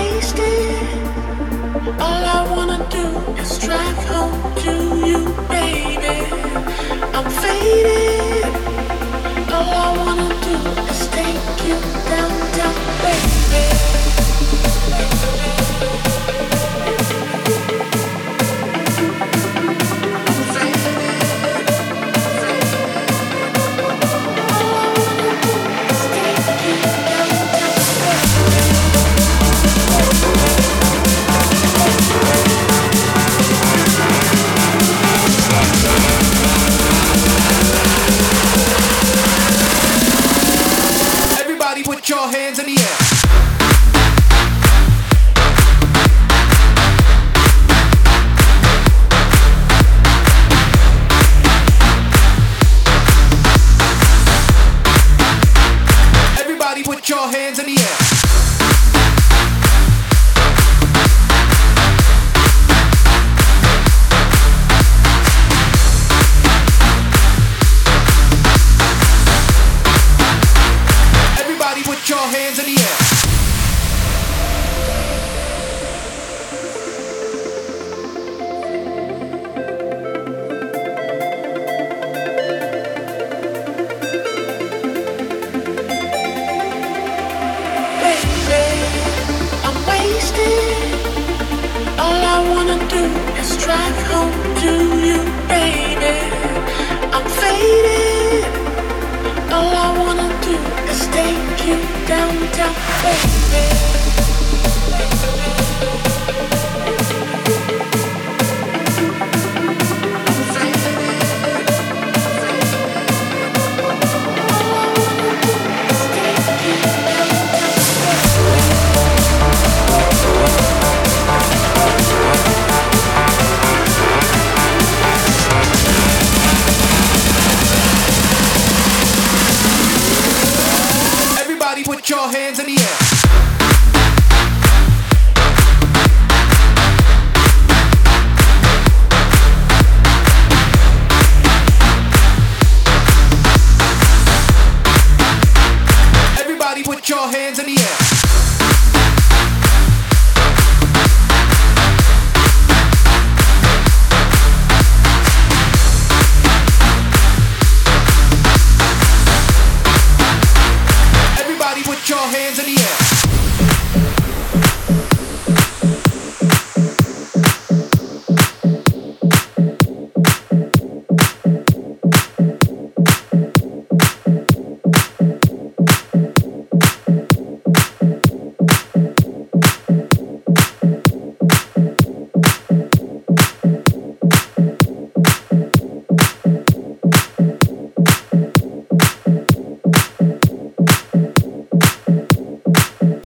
wasted. All I wanna do is drive home. your hands in the air. Everybody put your hands in the air. your hands in the air. All I wanna do is drive home to you. Downtown, baby. your hands in the air. Everybody put your hands in the air.